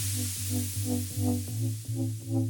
Thank you.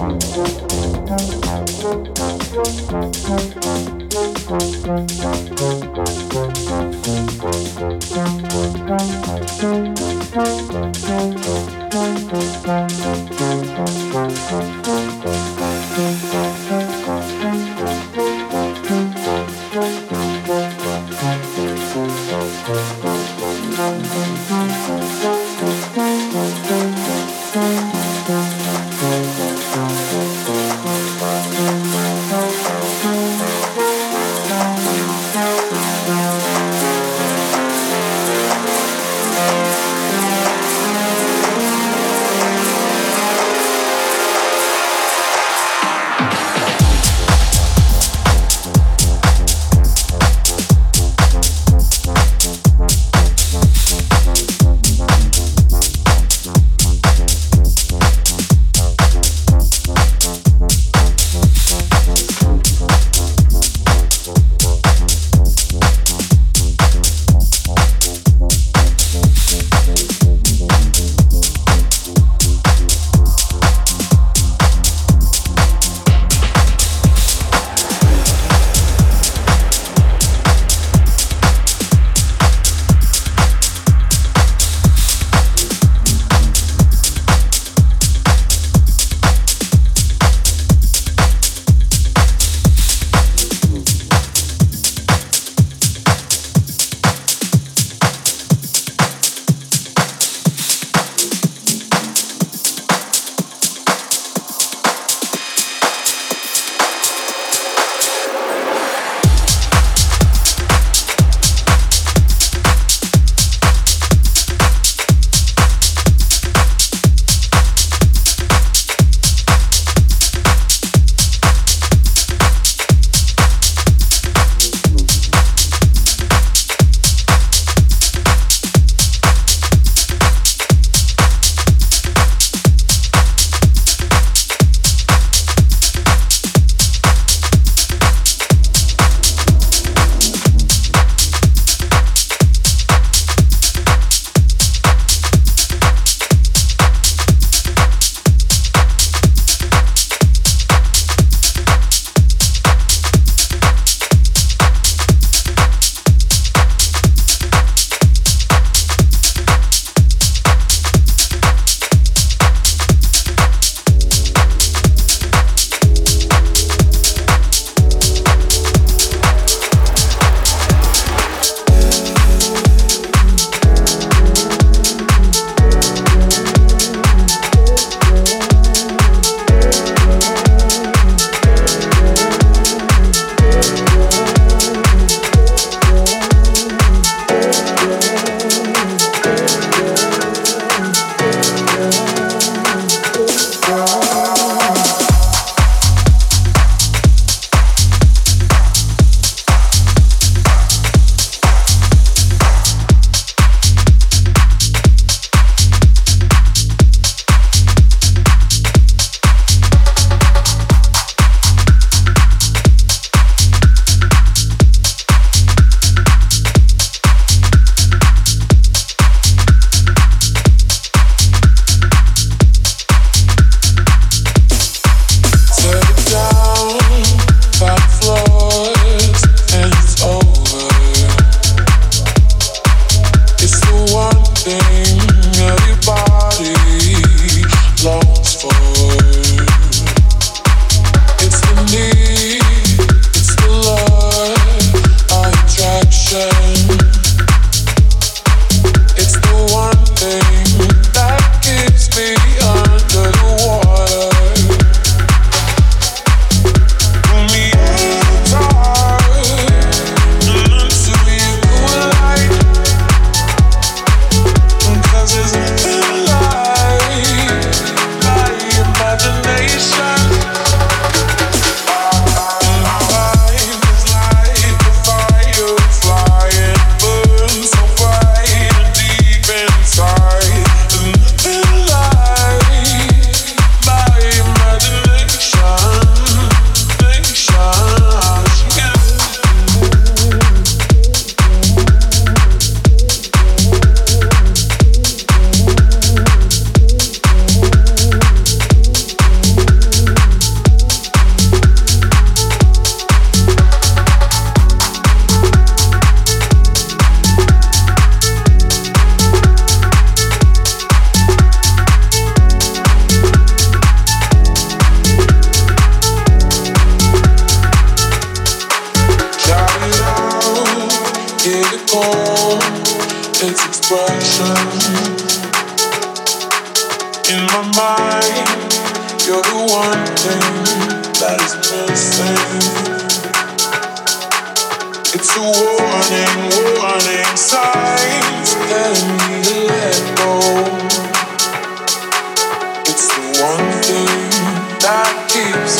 Thank It's a warning, warning signs telling me to let go. It's the one thing that keeps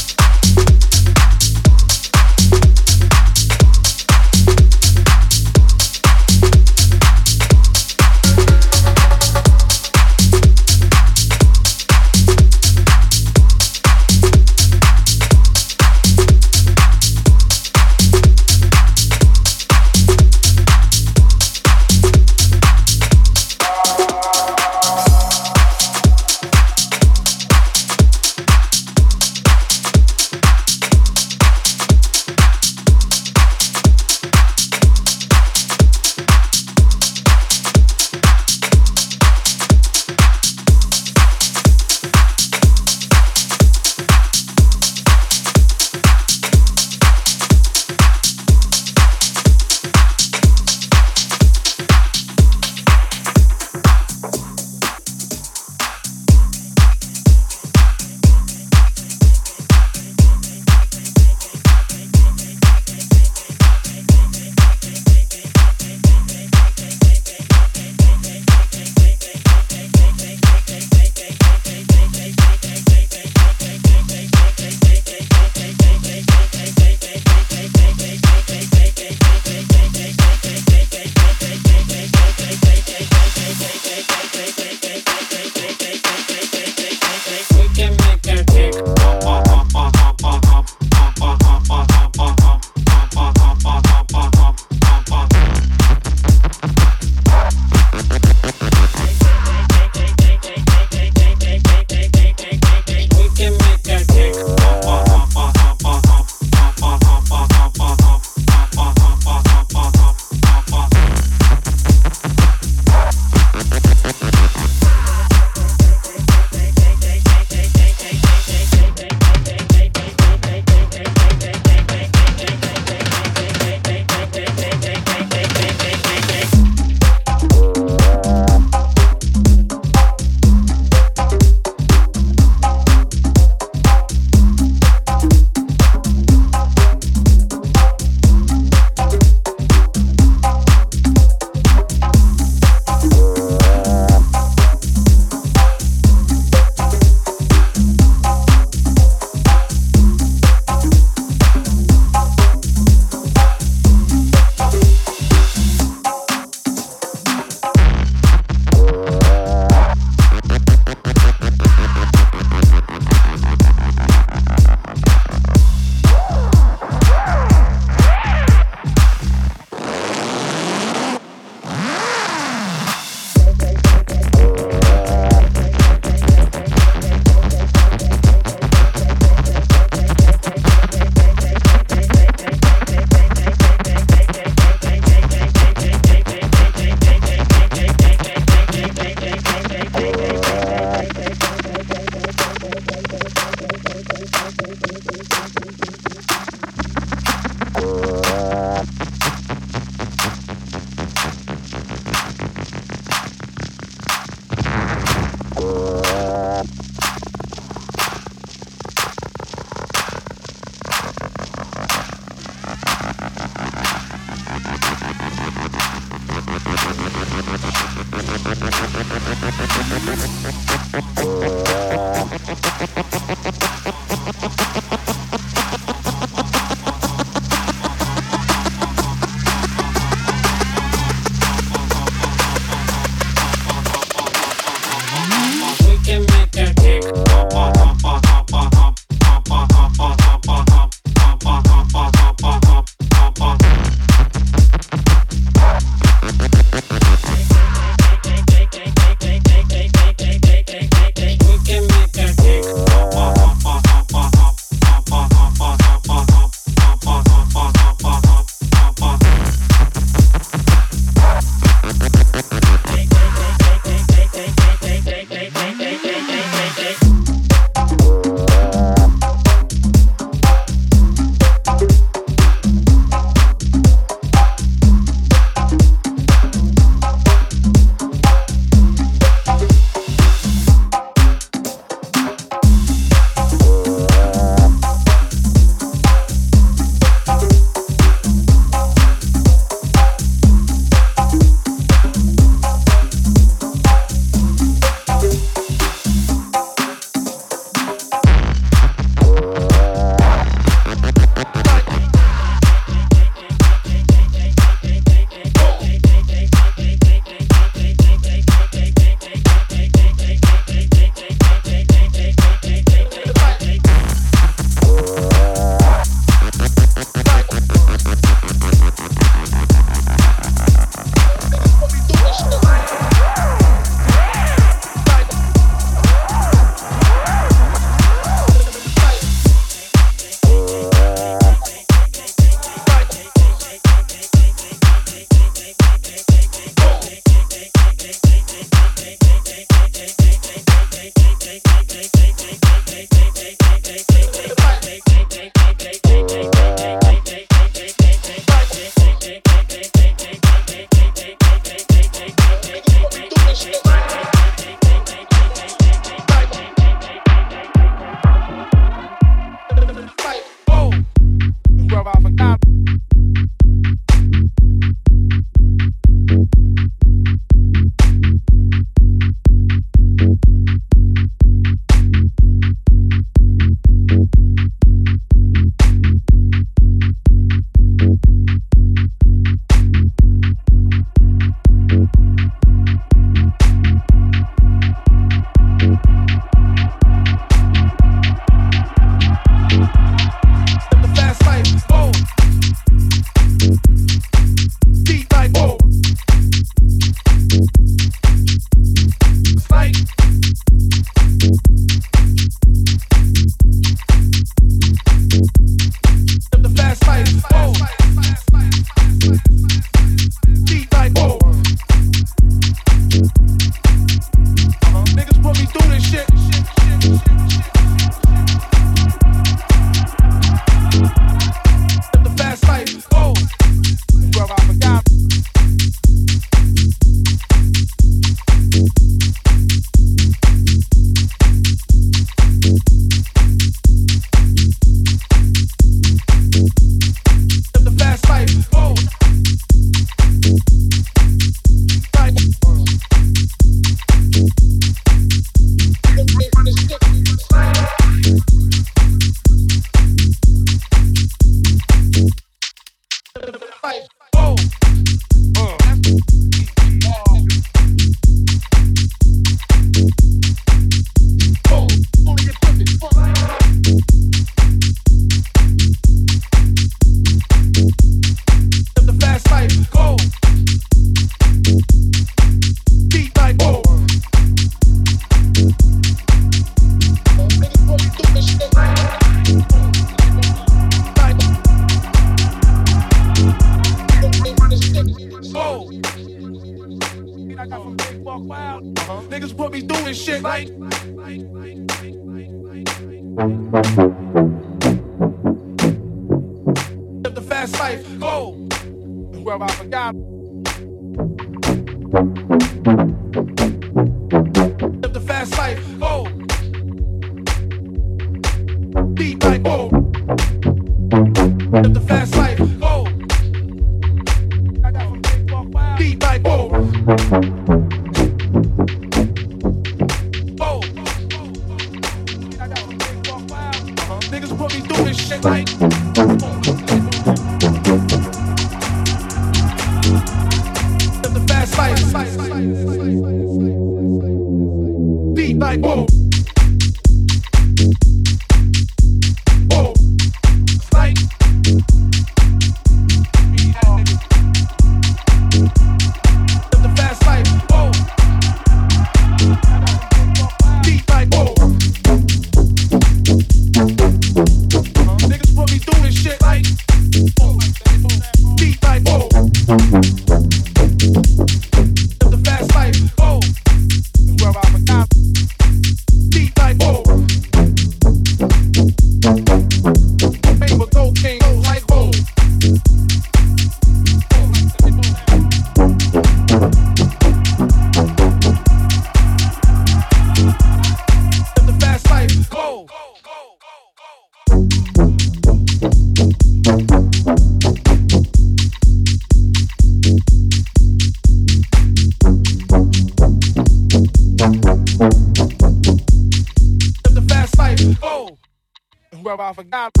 Like